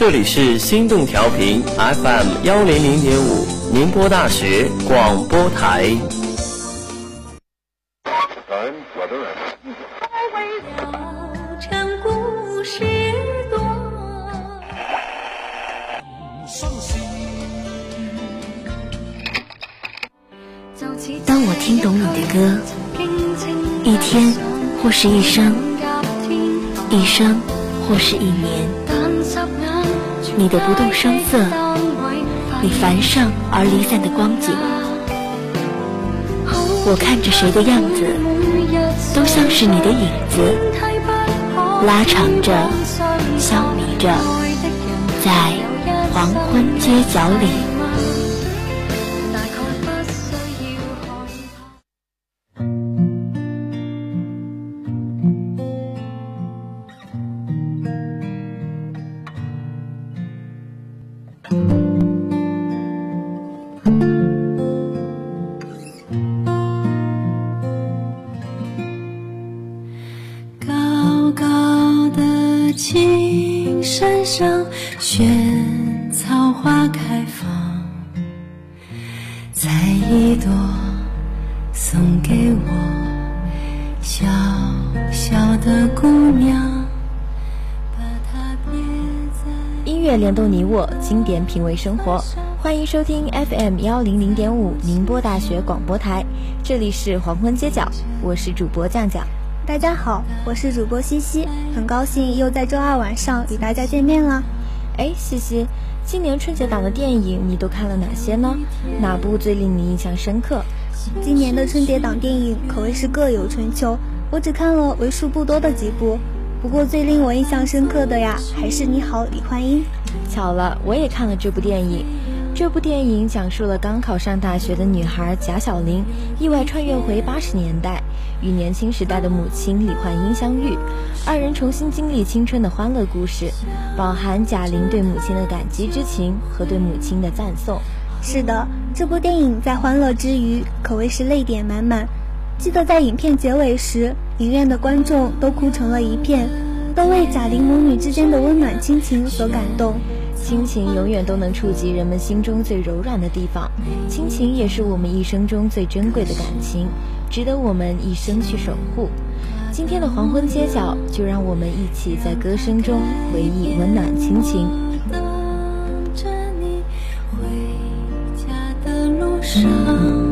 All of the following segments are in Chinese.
这里是心动调频 FM 幺零零点五，宁波大学广播台。当我听懂你的歌，一天或是一生，一生或是一年。你的不动声色，你繁盛而离散的光景，我看着谁的样子，都像是你的影子，拉长着，消弭着，在黄昏街角里。经典品味生活，欢迎收听 FM 幺零零点五宁波大学广播台，这里是黄昏街角，我是主播酱酱。大家好，我是主播西西，很高兴又在周二晚上与大家见面了。哎，西西，今年春节档的电影你都看了哪些呢？哪部最令你印象深刻？今年的春节档电影可谓是各有春秋，我只看了为数不多的几部。不过最令我印象深刻的呀，还是《你好，李焕英》。巧了，我也看了这部电影。这部电影讲述了刚考上大学的女孩贾小玲意外穿越回八十年代，与年轻时代的母亲李焕英相遇，二人重新经历青春的欢乐故事，饱含贾玲对母亲的感激之情和对母亲的赞颂。是的，这部电影在欢乐之余，可谓是泪点满满。记得在影片结尾时，影院的观众都哭成了一片，都为贾玲母女之间的温暖亲情所感动。亲情永远都能触及人们心中最柔软的地方，亲情也是我们一生中最珍贵的感情，值得我们一生去守护。今天的黄昏街角，就让我们一起在歌声中回忆温暖亲情。等着你回家的路上。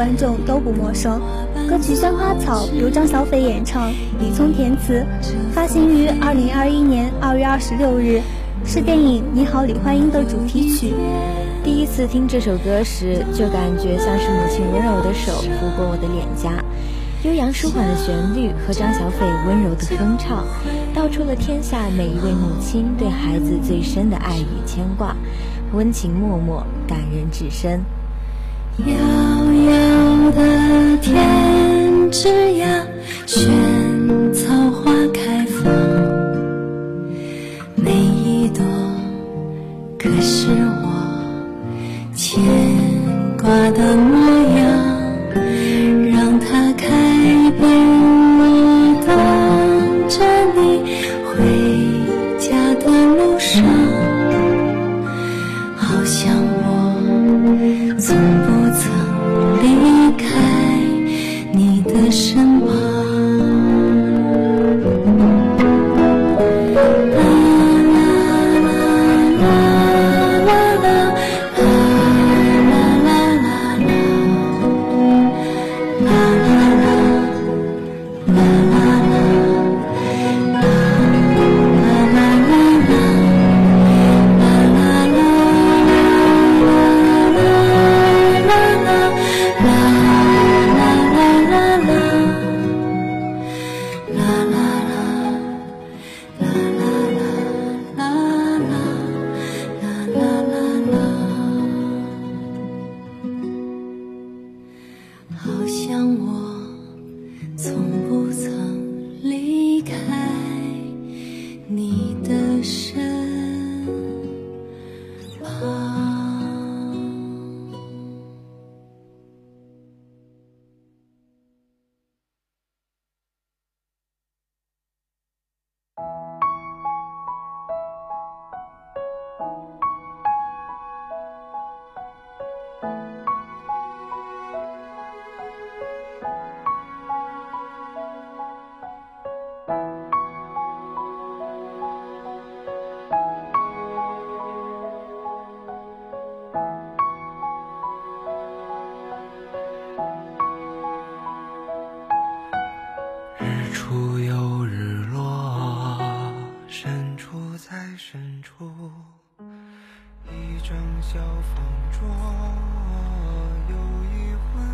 观众都不陌生，歌曲《鲜花草》由张小斐演唱，李聪填词，发行于二零二一年二月二十六日，是电影《你好，李焕英》的主题曲。第一次听这首歌时，就感觉像是母亲温柔的手抚过我的脸颊，悠扬舒缓的旋律和张小斐温柔的哼唱，道出了天下每一位母亲对孩子最深的爱与牵挂，温情脉脉，感人至深。的天之涯，萱草花开放，每一朵可是我牵挂的模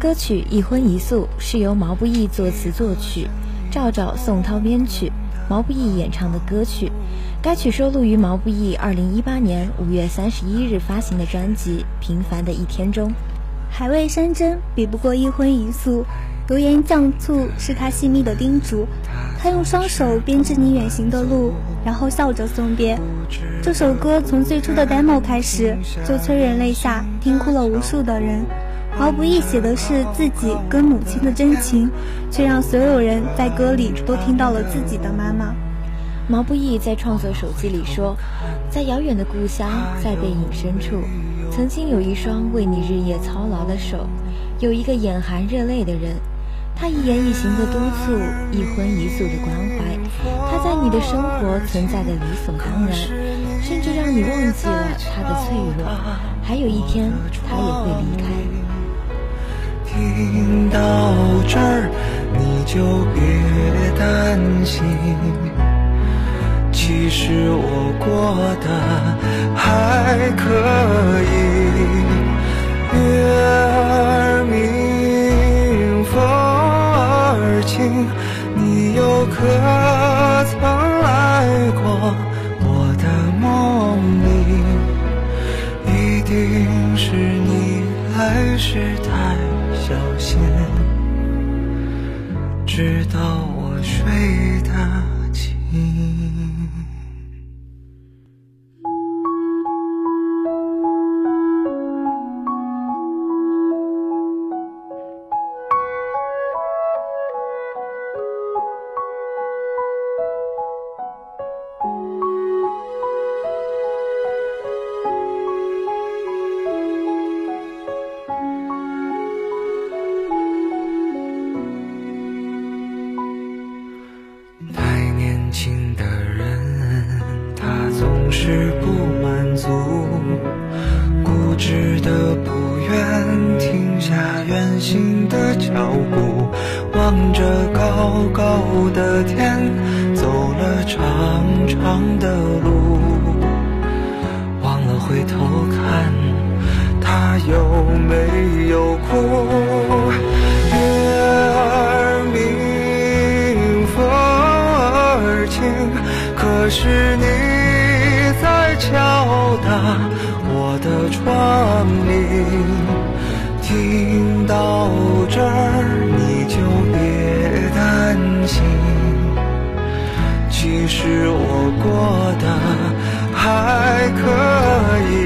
歌曲《一荤一素》是由毛不易作词作曲，赵照、宋涛编曲，毛不易演唱的歌曲。该曲收录于毛不易2018年5月31日发行的专辑《平凡的一天》中。海味山珍比不过一荤一素，油盐酱醋是他细密的叮嘱。他用双手编织你远行的路，然后笑着送别。这首歌从最初的 demo 开始，就催人泪下，听哭了无数的人。毛不易写的是自己跟母亲的真情，却让所有人在歌里都听到了自己的妈妈。毛不易在创作手机里说：“在遥远的故乡，在背影深处，曾经有一双为你日夜操劳的手，有一个眼含热泪的人。他一言一行的督促，一荤一素的关怀，他在你的生活存在的理所当然，甚至让你忘记了他的脆弱。还有一天，他也会离开。”听到这儿，你就别担心。其实我过得还可以。月儿明，风儿轻，你又可曾来过我的梦里？一定是你来时太。小心，直到我睡得轻哭，月儿明，风儿轻。可是你在敲打我的窗棂，听到这儿你就别担心，其实我过得还可以。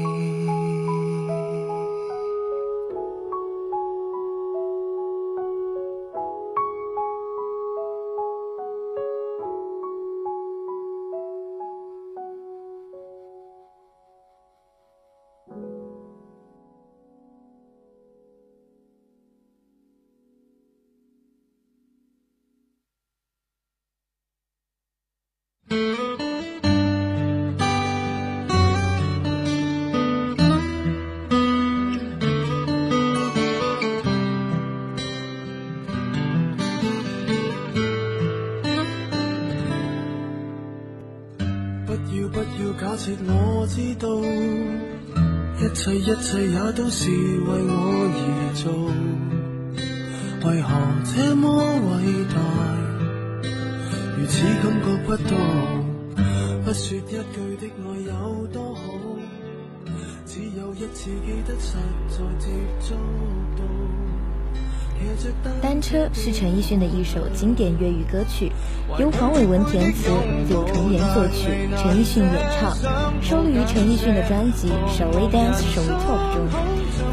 是为我而做，为何这么伟大？如此感觉不到，不说一句的爱有多好，只有一次记得实在接触到。单车是陈奕迅的一首经典粤语歌曲，由黄伟文填词，柳重言作曲，陈奕迅演唱，收录于陈奕迅的专辑《Shall We Dance, Shall We Talk》中，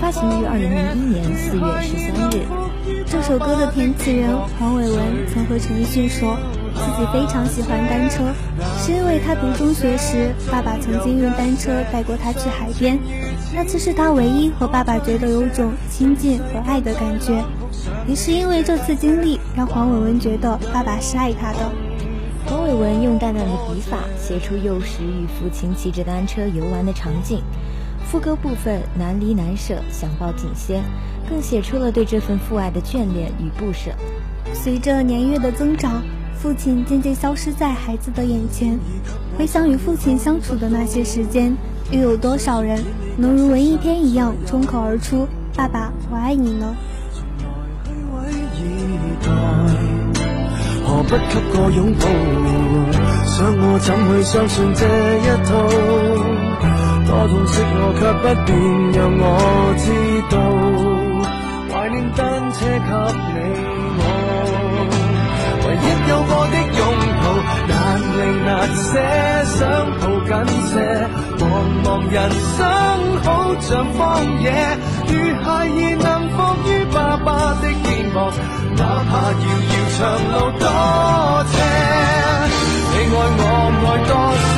发行于二零零一年四月十三日。这首歌的填词人黄伟文曾和陈奕迅说，自己非常喜欢单车，是因为他读中学时，爸爸曾经用单车带过他去海边，那次是他唯一和爸爸觉得有种亲近和爱的感觉。也是因为这次经历，让黄伟文觉得爸爸是爱他的。黄伟文用淡淡的笔法写出幼时与父亲骑着单车游玩的场景，副歌部分难离难舍，想抱紧些，更写出了对这份父爱的眷恋与不舍。随着年月的增长，父亲渐渐消失在孩子的眼前。回想与父亲相处的那些时间，又有多少人能如文艺片一样冲口而出“爸爸，我爱你”呢？何不给个拥抱？想我怎去相信这一套？多痛惜我却不便让我知道。怀念单车给你我，唯一有过的拥抱，难离难舍，想抱紧些。茫茫人生好像荒野，如孩儿能伏于爸爸的肩膊。哪怕遥遥长路多斜，你爱我爱多些，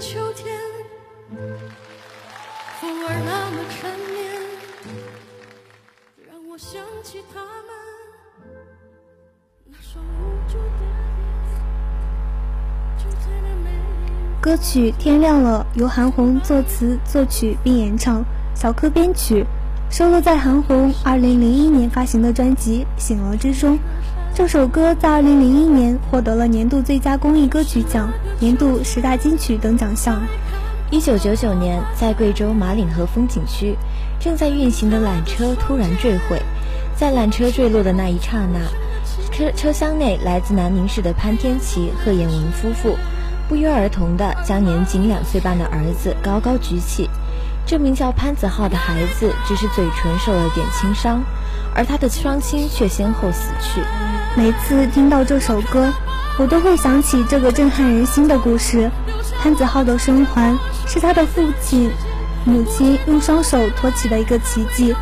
秋天，风儿那么缠绵，让我想起他们那双无助的脸，歌曲《天亮了》由韩红作词作曲并演唱，小柯编曲，收录在韩红2001年发行的专辑《醒了》之中。这首歌在2001年获得了年度最佳公益歌曲奖、年度十大金曲等奖项。1999年，在贵州马岭河风景区，正在运行的缆车突然坠毁，在缆车坠落的那一刹那，车车厢内来自南宁市的潘天琪、贺彦文夫妇不约而同地将年仅两岁半的儿子高高举起。这名叫潘子浩的孩子只是嘴唇受了点轻伤，而他的双亲却先后死去。每次听到这首歌，我都会想起这个震撼人心的故事。潘子浩的生还是他的父亲、母亲用双手托起的一个奇迹。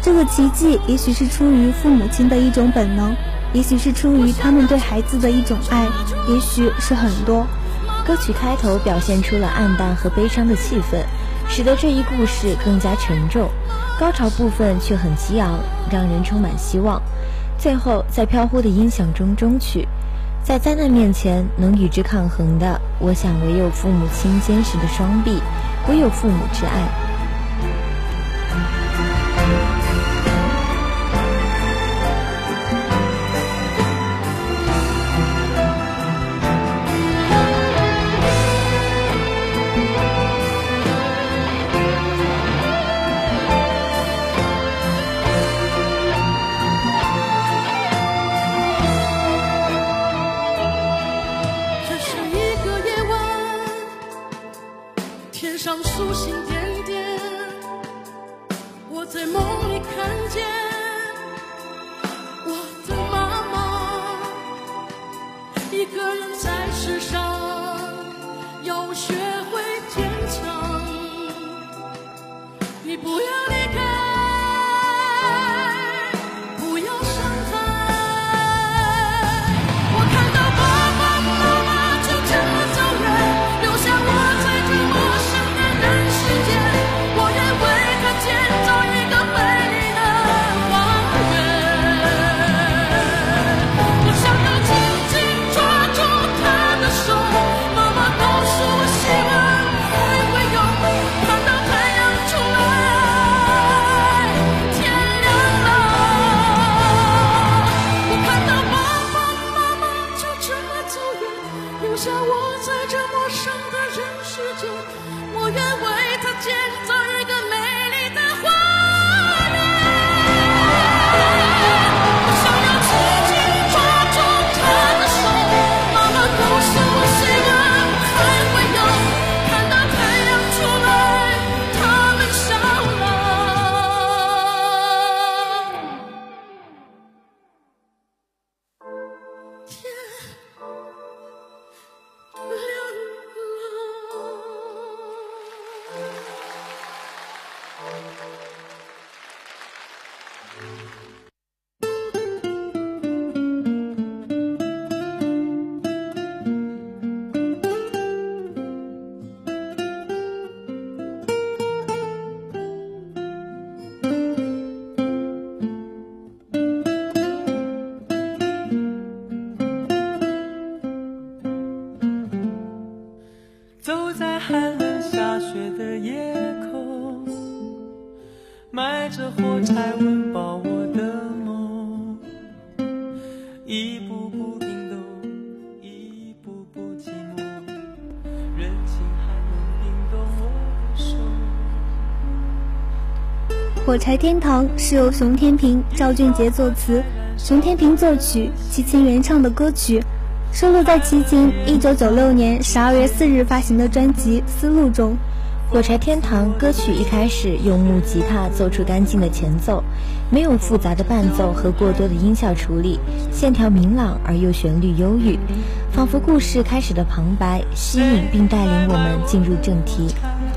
这个奇迹也许是出于父母亲的一种本能，也许是出于他们对孩子的一种爱，也许是很多。歌曲开头表现出了暗淡和悲伤的气氛，使得这一故事更加沉重。高潮部分却很激昂，让人充满希望。最后，在飘忽的音响中终曲。在灾难面前，能与之抗衡的，我想唯有父母亲坚实的双臂，唯有父母之爱。《 뭐야? 火柴温饱我的梦，一步步冰冻，一步步寂寞，人情还能冰冻我的手。火柴天堂是由熊天平、赵俊杰作词，熊天平作曲，齐秦原唱的歌曲。收录在齐秦一九九六年十二月四日发行的专辑《丝路》中。火柴天堂》歌曲一开始用木吉他奏出干净的前奏，没有复杂的伴奏和过多的音效处理，线条明朗而又旋律忧郁，仿佛故事开始的旁白，吸引并带领我们进入正题。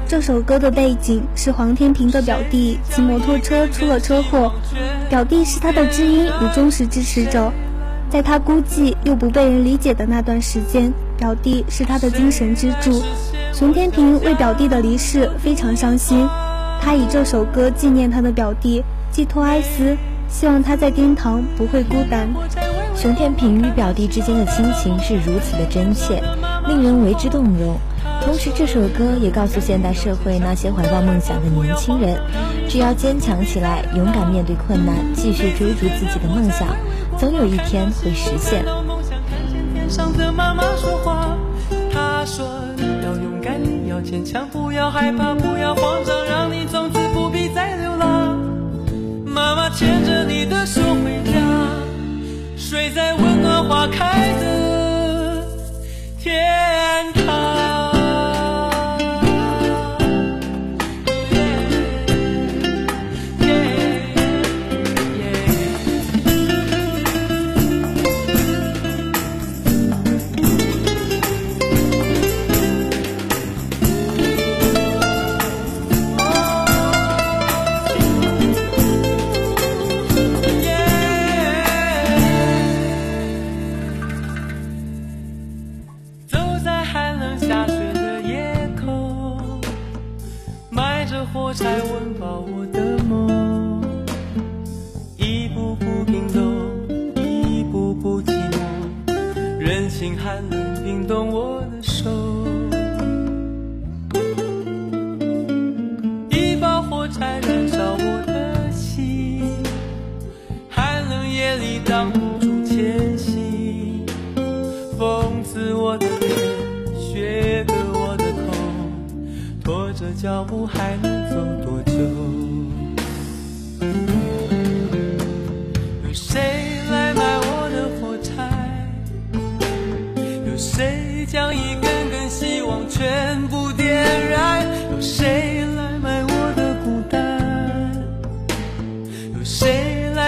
这首歌的背景是黄天平的表弟骑摩托车出了车祸，表弟是他的知音与忠实支持者，在他孤寂又不被人理解的那段时间，表弟是他的精神支柱。熊天平为表弟的离世非常伤心，他以这首歌纪念他的表弟，寄托哀思，希望他在天堂不会孤单。熊天平与表弟之间的亲情是如此的真切，令人为之动容。同时，这首歌也告诉现代社会那些怀抱梦想的年轻人：只要坚强起来，勇敢面对困难，继续追逐自己的梦想，总有一天会实现。强，不要害怕，不要慌张，让你从此不必再流浪。”妈妈牵着你的手回家，睡在温暖花开的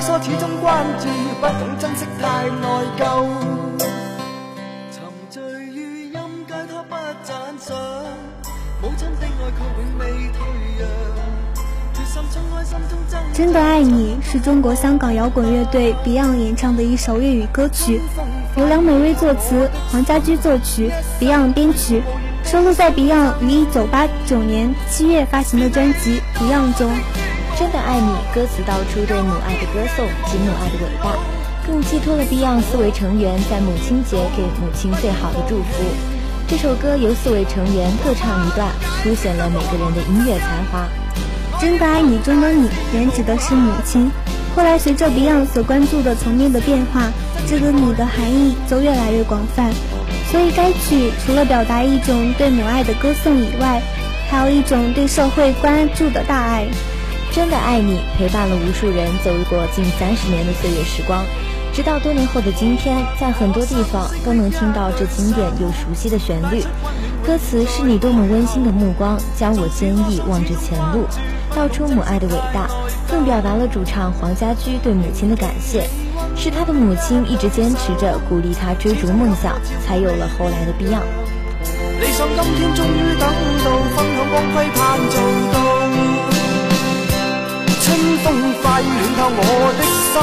嗦，始终关注，不懂珍惜太内疚。沉醉于音阶，他不赞赏，母亲的爱却永未退让。真的爱你是中国香港摇滚乐队 Beyond 演唱的一首粤语歌曲，由梁美薇作词，黄家驹作曲，Beyond 编曲，收录在 Beyond 于1989年7月发行的专辑《Beyond》中。真的爱你，歌词道出对母爱的歌颂及母爱的伟大，更寄托了 Beyond 四位成员在母亲节给母亲最好的祝福。这首歌由四位成员各唱一段，凸显了每个人的音乐才华。真的爱你中的你，原指的是母亲。后来随着 Beyond 所关注的层面的变化，这个你的含义就越来越广泛。所以该曲除了表达一种对母爱的歌颂以外，还有一种对社会关注的大爱。真的爱你，陪伴了无数人走过近三十年的岁月时光，直到多年后的今天，在很多地方都能听到这经典又熟悉的旋律。歌词是你多么温馨的目光，将我坚毅望着前路，道出母爱的伟大，更表达了主唱黄家驹对母亲的感谢。是他的母亲一直坚持着，鼓励他追逐梦想，才有了后来的 Beyond。春風快暖透我的心，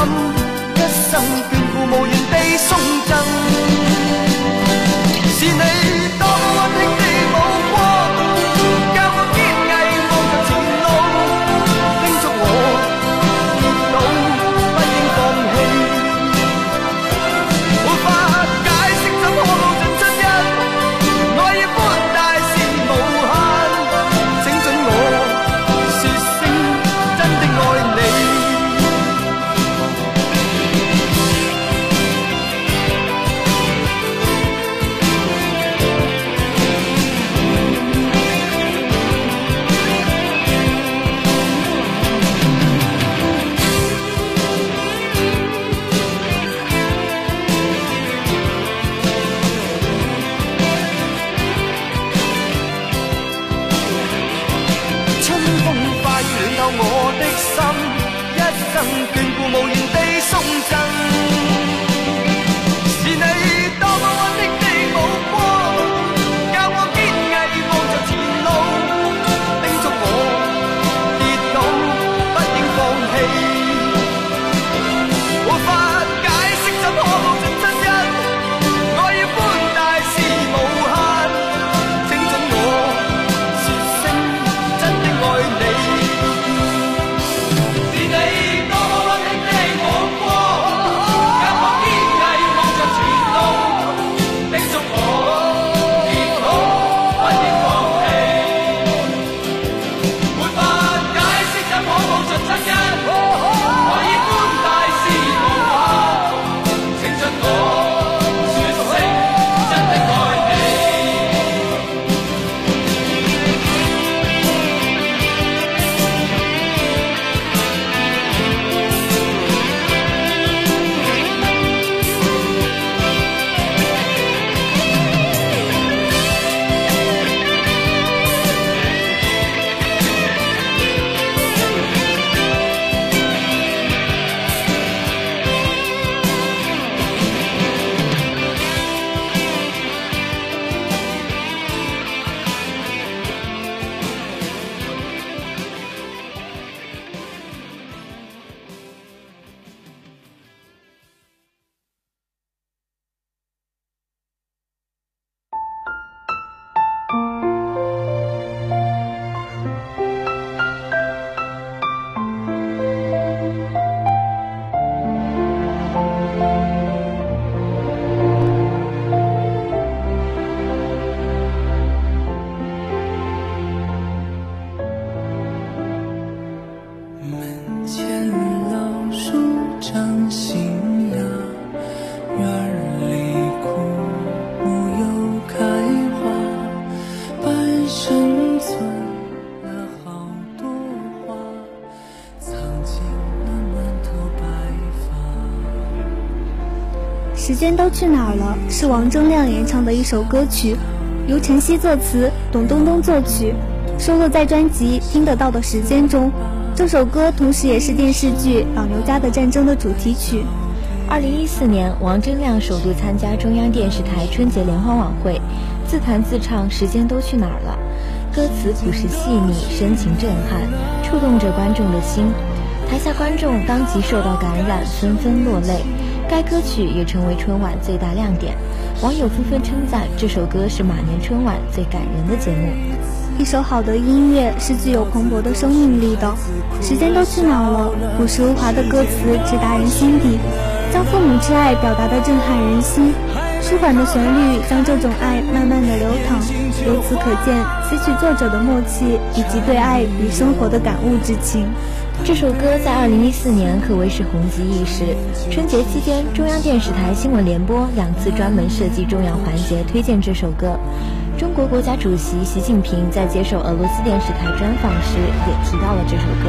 一生眷顾无言地送赠。是你多麼溫馨的时间都去哪儿了？是王铮亮演唱的一首歌曲，由陈曦作词，董冬冬作曲，收录在专辑《听得到的时间》中。这首歌同时也是电视剧《老牛家的战争》的主题曲。二零一四年，王铮亮首度参加中央电视台春节联欢晚会，自弹自唱《时间都去哪儿了》，歌词朴实细腻，深情震撼，触动着观众的心。台下观众当即受到感染，纷纷落泪。该歌曲也成为春晚最大亮点，网友纷纷称赞这首歌是马年春晚最感人的节目。一首好的音乐是具有蓬勃的生命力的。时间都去哪了？朴实无华的歌词直达人心底，将父母之爱表达的震撼人心。舒缓的旋律将这种爱慢慢的流淌，由此可见词曲作者的默契以及对爱与生活的感悟之情。这首歌在二零一四年可谓是红极一时。春节期间，中央电视台新闻联播两次专门设计重要环节推荐这首歌。中国国家主席习近平在接受俄罗斯电视台专访时也提到了这首歌，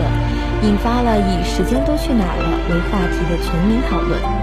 引发了以“时间都去哪儿了”为话题的全民讨论。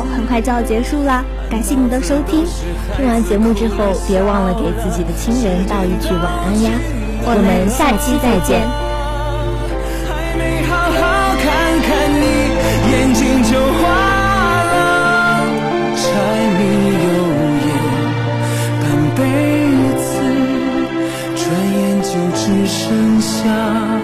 很快就要结束啦，感谢你的收听。听完节目之后，别忘了给自己的亲人道一句晚安呀。我们下期再见。只剩下。